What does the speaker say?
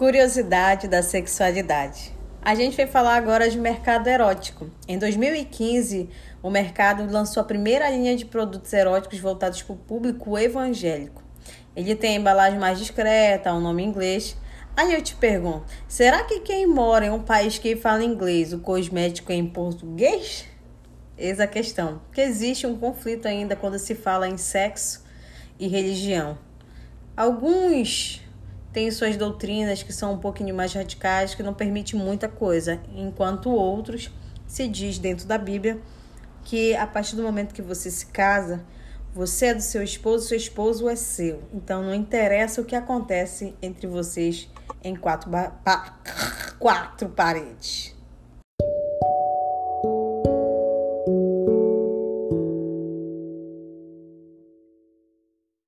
Curiosidade da sexualidade. A gente vai falar agora de mercado erótico. Em 2015, o mercado lançou a primeira linha de produtos eróticos voltados para o público evangélico. Ele tem embalagem mais discreta, um nome em inglês. Aí eu te pergunto: será que quem mora em um país que fala inglês, o cosmético é em português? Eis a questão, porque existe um conflito ainda quando se fala em sexo e religião. Alguns tem suas doutrinas que são um pouquinho mais radicais, que não permitem muita coisa, enquanto outros se diz dentro da Bíblia que a partir do momento que você se casa, você é do seu esposo, seu esposo é seu. Então não interessa o que acontece entre vocês em quatro, quatro paredes.